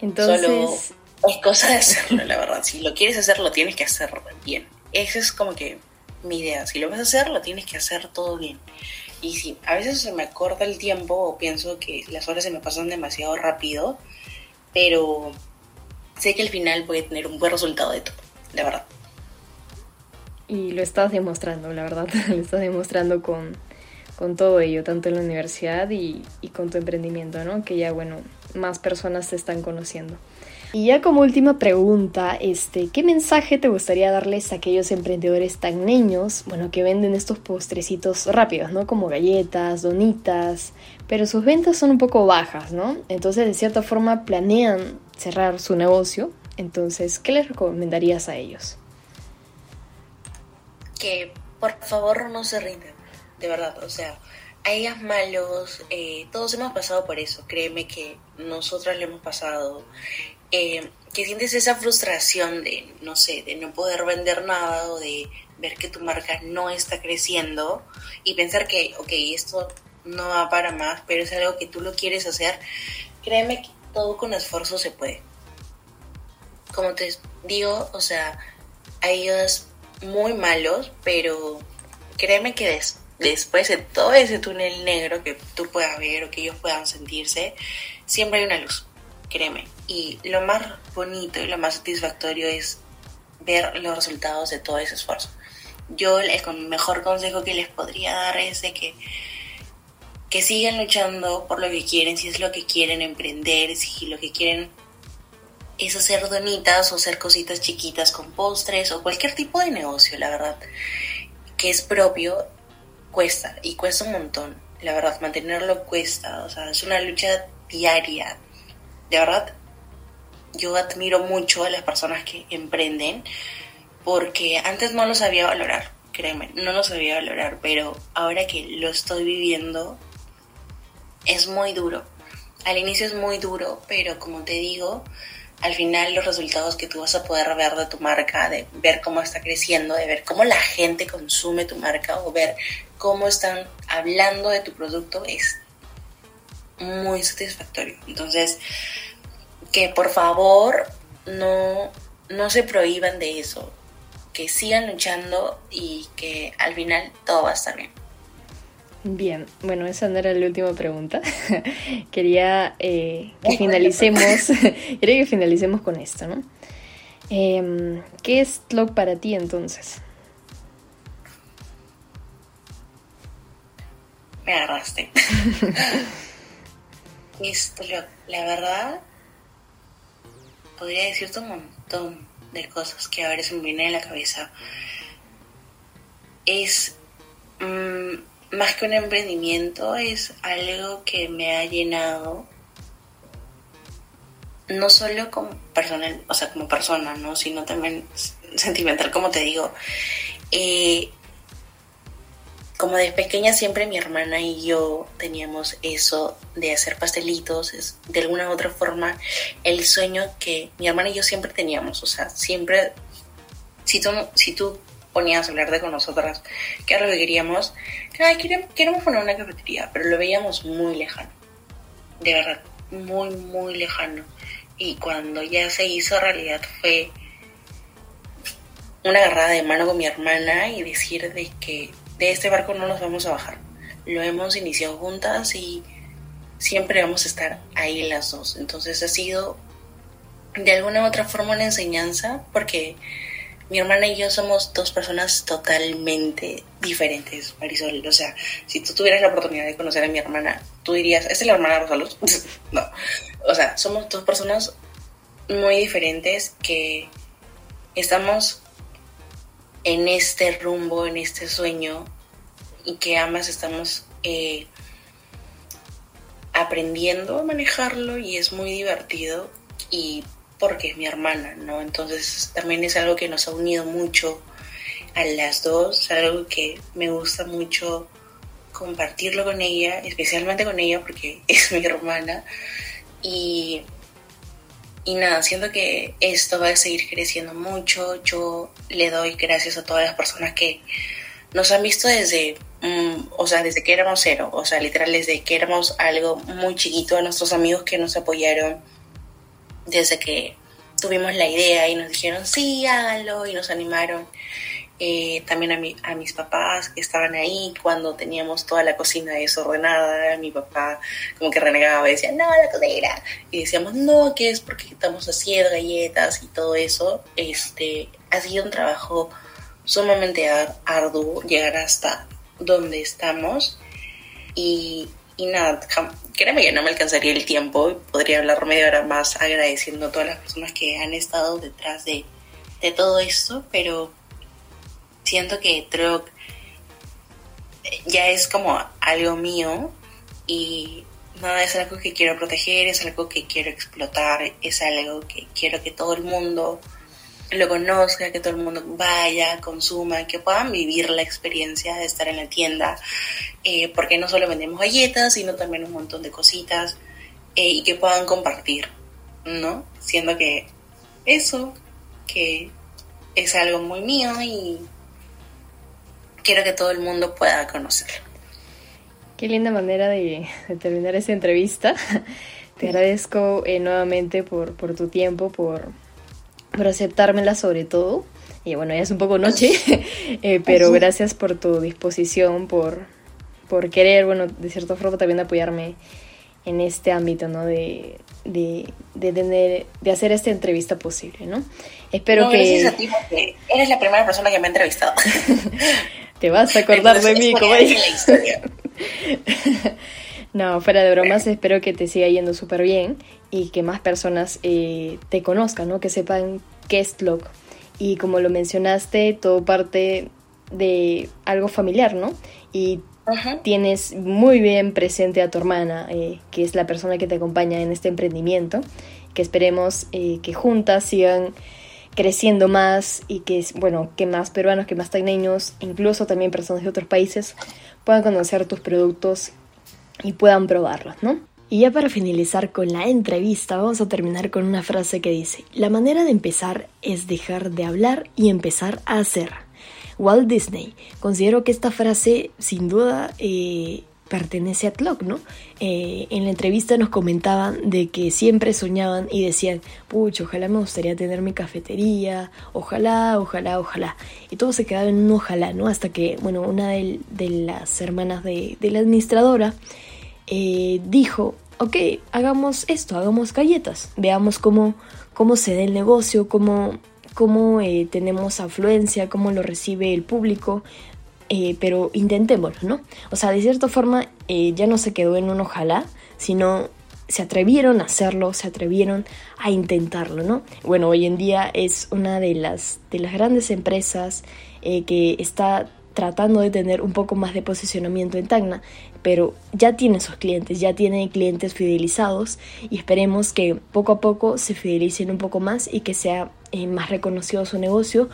Entonces... Solo es cosa de hacerlo, la verdad. Si lo quieres hacer, lo tienes que hacer bien. Esa es como que mi idea. Si lo vas a hacer, lo tienes que hacer todo bien. Y si a veces se me acorta el tiempo o pienso que las horas se me pasan demasiado rápido, pero sé que al final voy a tener un buen resultado de todo, de verdad. Y lo estás demostrando, la verdad, lo estás demostrando con, con todo ello, tanto en la universidad y, con tu emprendimiento, ¿no? Que ya, bueno, más personas te están conociendo. Y ya como última pregunta, este, ¿qué mensaje te gustaría darles a aquellos emprendedores tan niños, bueno, que venden estos postrecitos rápidos, ¿no? Como galletas, donitas, pero sus ventas son un poco bajas, ¿no? Entonces, de cierta forma, planean cerrar su negocio. Entonces, ¿qué les recomendarías a ellos? Que por favor no se rindan, de verdad, o sea, hay días malos, eh, todos hemos pasado por eso, créeme que nosotras lo hemos pasado eh, que sientes esa frustración de, no sé, de no poder vender nada o de ver que tu marca no está creciendo y pensar que, ok, esto no va para más, pero es algo que tú lo quieres hacer, créeme que todo con esfuerzo se puede. Como te digo, o sea, hay días muy malos, pero créeme que después de todo ese túnel negro que tú puedas ver o que ellos puedan sentirse, siempre hay una luz créeme. Y lo más bonito y lo más satisfactorio es ver los resultados de todo ese esfuerzo. Yo el mejor consejo que les podría dar es de que, que sigan luchando por lo que quieren, si es lo que quieren emprender, si lo que quieren es hacer donitas o hacer cositas chiquitas con postres o cualquier tipo de negocio, la verdad, que es propio, cuesta y cuesta un montón. La verdad, mantenerlo cuesta, o sea, es una lucha diaria, de verdad, yo admiro mucho a las personas que emprenden porque antes no lo sabía valorar, créeme, no lo sabía valorar, pero ahora que lo estoy viviendo es muy duro. Al inicio es muy duro, pero como te digo, al final los resultados que tú vas a poder ver de tu marca, de ver cómo está creciendo, de ver cómo la gente consume tu marca o ver cómo están hablando de tu producto es muy satisfactorio. Entonces, que por favor no, no se prohíban de eso, que sigan luchando y que al final todo va a estar bien. Bien, bueno, esa no era la última pregunta. quería eh, que finalicemos, quería que finalicemos con esto, ¿no? Em, ¿Qué es Tlog para ti entonces? Me agarraste. Esto, la verdad, podría decirte un montón de cosas que a veces me vienen en la cabeza. Es mm, más que un emprendimiento, es algo que me ha llenado no solo como personal, o sea, como persona, ¿no? sino también sentimental, como te digo. Eh, como de pequeña siempre mi hermana y yo teníamos eso de hacer pastelitos, es de alguna u otra forma el sueño que mi hermana y yo siempre teníamos, o sea, siempre, si tú, si tú ponías a hablar de con nosotras, que era Ay, queremos, queremos poner una cafetería, pero lo veíamos muy lejano, de verdad, muy, muy lejano. Y cuando ya se hizo realidad fue una agarrada de mano con mi hermana y decir de que de este barco no nos vamos a bajar. Lo hemos iniciado juntas y siempre vamos a estar ahí las dos. Entonces ha sido de alguna u otra forma una enseñanza porque mi hermana y yo somos dos personas totalmente diferentes, Marisol. O sea, si tú tuvieras la oportunidad de conocer a mi hermana, tú dirías, ¿es la hermana Rosaluz? no. O sea, somos dos personas muy diferentes que estamos en este rumbo, en este sueño y que ambas estamos eh, aprendiendo a manejarlo y es muy divertido y porque es mi hermana, ¿no? Entonces también es algo que nos ha unido mucho a las dos, algo que me gusta mucho compartirlo con ella, especialmente con ella porque es mi hermana. Y, y nada, siento que esto va a seguir creciendo mucho. Yo le doy gracias a todas las personas que nos han visto desde, mm, o sea, desde que éramos cero, o sea, literal desde que éramos algo muy chiquito, a nuestros amigos que nos apoyaron desde que tuvimos la idea y nos dijeron, sí, háganlo, y nos animaron. Eh, también a, mi, a mis papás que estaban ahí cuando teníamos toda la cocina desordenada, mi papá como que renegaba y decía, no, la cocina, y decíamos, no, que es porque estamos haciendo galletas y todo eso, este, ha sido un trabajo sumamente arduo llegar hasta donde estamos y, y nada, créeme que no me alcanzaría el tiempo, podría hablar media hora más agradeciendo a todas las personas que han estado detrás de, de todo esto, pero siento que Truck ya es como algo mío y nada, es algo que quiero proteger, es algo que quiero explotar, es algo que quiero que todo el mundo lo conozca, que todo el mundo vaya, consuma, que puedan vivir la experiencia de estar en la tienda, eh, porque no solo vendemos galletas, sino también un montón de cositas eh, y que puedan compartir, ¿no? Siendo que eso, que es algo muy mío y quiero que todo el mundo pueda conocerlo. Qué linda manera de, terminar esta entrevista. Te agradezco eh, nuevamente por, por tu tiempo, por, por aceptármela sobre todo. Y bueno, ya es un poco noche, eh, pero gracias por tu disposición, por, por querer, bueno, de cierta forma también apoyarme en este ámbito, ¿no? De, de, de, tener, de hacer esta entrevista posible, ¿no? Espero que... Gracias a ti porque eres la primera persona que me ha entrevistado. Te vas a acordar de mí, como No, fuera de bromas, espero que te siga yendo súper bien y que más personas eh, te conozcan, ¿no? Que sepan qué es TLOC. Y como lo mencionaste, todo parte de algo familiar, ¿no? Y tienes muy bien presente a tu hermana, eh, que es la persona que te acompaña en este emprendimiento, que esperemos eh, que juntas sigan creciendo más y que, bueno, que más peruanos, que más tagneños, incluso también personas de otros países, puedan conocer tus productos y puedan probarlos, ¿no? Y ya para finalizar con la entrevista, vamos a terminar con una frase que dice, la manera de empezar es dejar de hablar y empezar a hacer. Walt Disney. Considero que esta frase sin duda eh, pertenece a Tlock, ¿no? Eh, en la entrevista nos comentaban de que siempre soñaban y decían, pucha, ojalá me gustaría tener mi cafetería, ojalá, ojalá, ojalá. Y todo se quedaba en un ojalá, ¿no? Hasta que, bueno, una de, las hermanas de, la administradora eh, dijo, ok, hagamos esto, hagamos galletas, veamos cómo, cómo se da el negocio, cómo, cómo eh, tenemos afluencia, cómo lo recibe el público, eh, pero intentémoslo, ¿no? O sea, de cierta forma ya no se quedó en un ojalá, sino se atrevieron a hacerlo, se atrevieron a intentarlo, ¿no? Bueno, hoy en día es una de las, de las grandes empresas que está tratando de tener un poco más de posicionamiento en Tacna, pero ya tiene sus clientes, ya tiene clientes fidelizados y esperemos que poco a poco se fidelicen un poco más y que sea más reconocido su negocio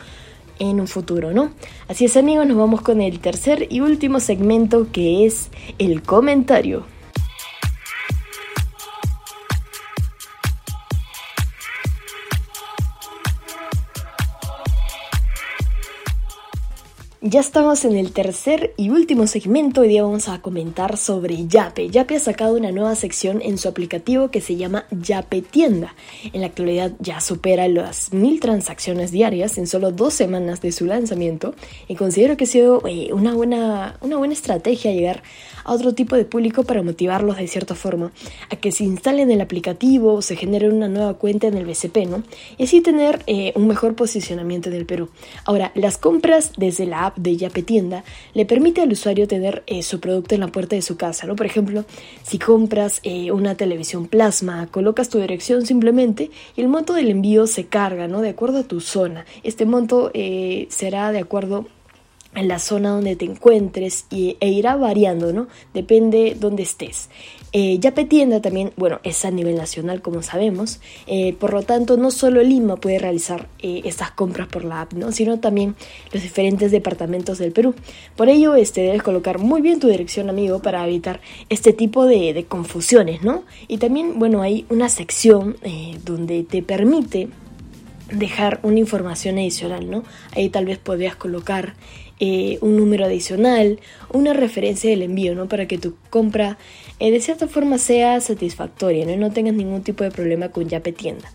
en un futuro, ¿no? Así es amigos, nos vamos con el tercer y último segmento que es el comentario. Ya estamos en el tercer y último segmento. Hoy día vamos a comentar sobre Yape. Yape ha sacado una nueva sección en su aplicativo que se llama Yape Tienda. En la actualidad ya supera las mil transacciones diarias en solo dos semanas de su lanzamiento y considero que ha sido eh, una, buena, una buena estrategia llegar a otro tipo de público para motivarlos de cierta forma a que se instalen el aplicativo o se genere una nueva cuenta en el BCP, ¿no? Y así tener eh, un mejor posicionamiento en el Perú. Ahora, las compras desde la app de Yape Tienda le permite al usuario tener eh, su producto en la puerta de su casa, ¿no? Por ejemplo, si compras eh, una televisión plasma, colocas tu dirección simplemente y el monto del envío se carga, ¿no? De acuerdo a tu zona. Este monto será de acuerdo en la zona donde te encuentres y, e irá variando, ¿no? Depende donde estés. Eh, Yape Tienda también, bueno, es a nivel nacional, como sabemos. Eh, por lo tanto, no solo Lima puede realizar eh, estas compras por la app, ¿no? Sino también los diferentes departamentos del Perú. Por ello, este, debes colocar muy bien tu dirección, amigo, para evitar este tipo de, de confusiones, ¿no? Y también, bueno, hay una sección eh, donde te permite dejar una información adicional, ¿no? Ahí tal vez podrías colocar eh, un número adicional, una referencia del envío, ¿no? Para que tu compra eh, de cierta forma sea satisfactoria, ¿no? Y no tengas ningún tipo de problema con Yape Tienda.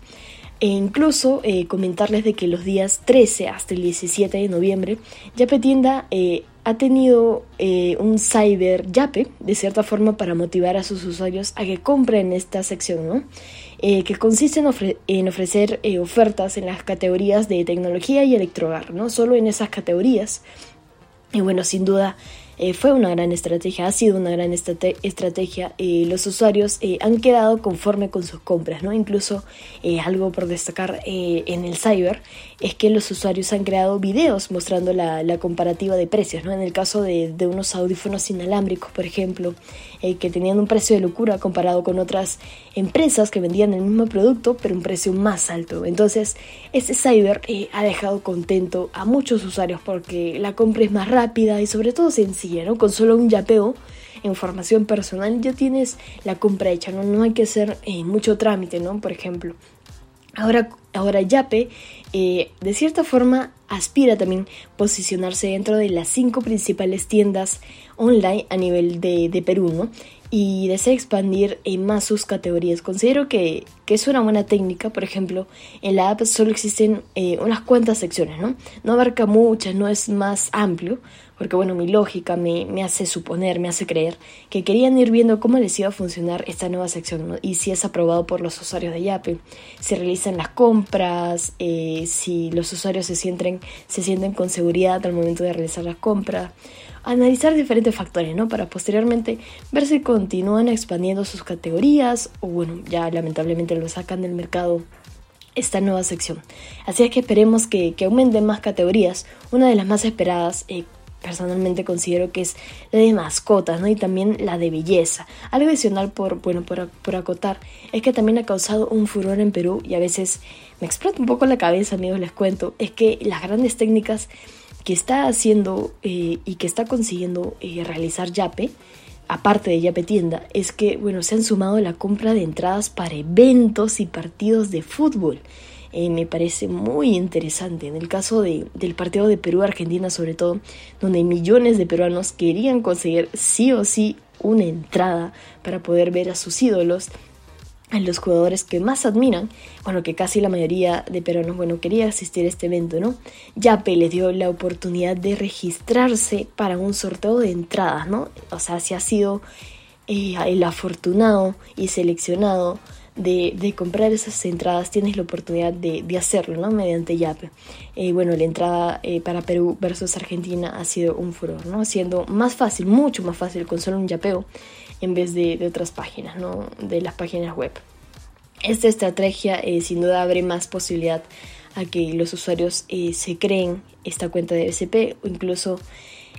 E incluso eh, comentarles de que los días 13 hasta el 17 de noviembre, Yape Tienda ha tenido un cyber Yape, de cierta forma, para motivar a sus usuarios a que compren esta sección, ¿no? Que consiste en, ofre en ofrecer ofertas en las categorías de tecnología y electrohogar, ¿no? Solo en esas categorías. Y bueno, sin duda eh, fue una gran estrategia, ha sido una gran estrate estrategia. Eh, los usuarios eh, han quedado conforme con sus compras, ¿no? Incluso algo por destacar en el cyber es que los usuarios han creado videos mostrando la, la comparativa de precios, ¿no? En el caso de, de unos audífonos inalámbricos, por ejemplo, que tenían un precio de locura comparado con otras empresas que vendían el mismo producto, pero un precio más alto. Entonces, este cyber ha dejado contento a muchos usuarios porque la compra es más rápida y sobre todo sencilla, ¿no? Con solo un yapeo información personal ya tienes la compra hecha, ¿no? No hay que hacer eh, mucho trámite, ¿no? Por ejemplo. Ahora, ahora Yape, eh, de cierta forma, aspira también posicionarse dentro de las cinco principales tiendas online a nivel de, de Perú, ¿no? Y desea expandir en más sus categorías. Considero que, es una buena técnica, por ejemplo, en la app solo existen eh, unas cuantas secciones, ¿no? No abarca muchas, no es más amplio, porque bueno, mi lógica me, me hace suponer, me hace creer que querían ir viendo cómo les iba a funcionar esta nueva sección. Y si es aprobado por los usuarios de Yape, si realizan las compras, eh, si los usuarios se sienten, se sienten con seguridad al momento de realizar las compras analizar diferentes factores, ¿no? Para posteriormente ver si continúan expandiendo sus categorías o bueno, ya lamentablemente lo sacan del mercado esta nueva sección. Así es que esperemos que, que aumenten más categorías. Una de las más esperadas, eh, personalmente considero que es la de mascotas, ¿no? Y también la de belleza. Algo adicional por, bueno, por, por acotar es que también ha causado un furor en Perú y a veces me explota un poco la cabeza, amigos, les cuento, es que las grandes técnicas que está haciendo eh, y que está consiguiendo eh, realizar Yape, aparte de Yape Tienda, es que bueno, se han sumado la compra de entradas para eventos y partidos de fútbol. Eh, me parece muy interesante. En el caso de, del partido de Perú-Argentina, sobre todo, donde millones de peruanos querían conseguir sí o sí una entrada para poder ver a sus ídolos a los jugadores que más admiran, bueno, que casi la mayoría de peruanos, bueno, quería asistir a este evento, ¿no? Yape les dio la oportunidad de registrarse para un sorteo de entradas, ¿no? O sea, si ha sido eh, el afortunado y seleccionado de, de, comprar esas entradas, tienes la oportunidad de, de hacerlo, ¿no? Mediante Yape. Eh, bueno, la entrada eh, para Perú versus Argentina ha sido un furor, ¿no? Siendo más fácil, mucho más fácil con solo un yapeo en vez de, de otras páginas, ¿no? de las páginas web. Esta estrategia eh, sin duda abre más posibilidad a que los usuarios eh, se creen esta cuenta de BCP o incluso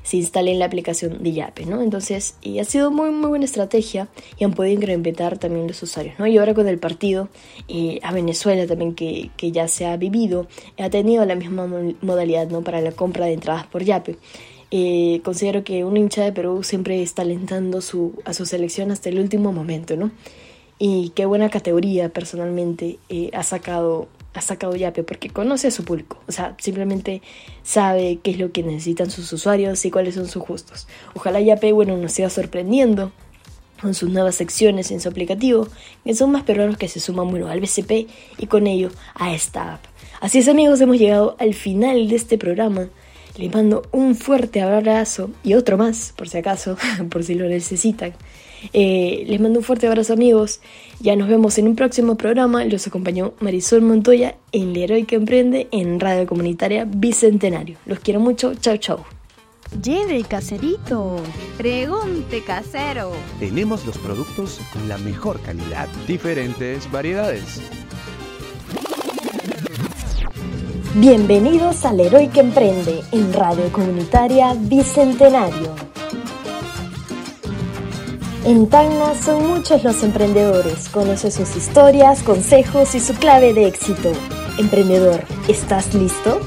se instalen la aplicación de Yape, ¿no? Entonces, y ha sido muy, muy buena estrategia y han podido incrementar también los usuarios, ¿no? Y ahora con el partido eh, a Venezuela también que, que, ya se ha vivido, ha tenido la misma modalidad, ¿no? Para la compra de entradas por Yape. Eh, considero que un hincha de Perú siempre está alentando su, a su selección hasta el último momento, ¿no? Y qué buena categoría personalmente eh, ha sacado ha sacado Yape porque conoce a su público, o sea, simplemente sabe qué es lo que necesitan sus usuarios y cuáles son sus gustos. Ojalá Yape, bueno, nos siga sorprendiendo con sus nuevas secciones en su aplicativo, que son más peruanos que se suman, bueno, al BCP y con ello a esta app. Así es amigos, hemos llegado al final de este programa. Les mando un fuerte abrazo y otro más, por si acaso, por si lo necesitan. Eh, les mando un fuerte abrazo amigos. Ya nos vemos en un próximo programa. Los acompañó Marisol Montoya en Leroy que Emprende en Radio Comunitaria Bicentenario. Los quiero mucho. Chau, chau. Lleve caserito. Pregunte casero. Tenemos los productos con la mejor calidad, diferentes variedades. Bienvenidos al Héroe que Emprende en Radio Comunitaria Bicentenario. En Tacna son muchos los emprendedores. Conoce sus historias, consejos y su clave de éxito. Emprendedor, ¿estás listo?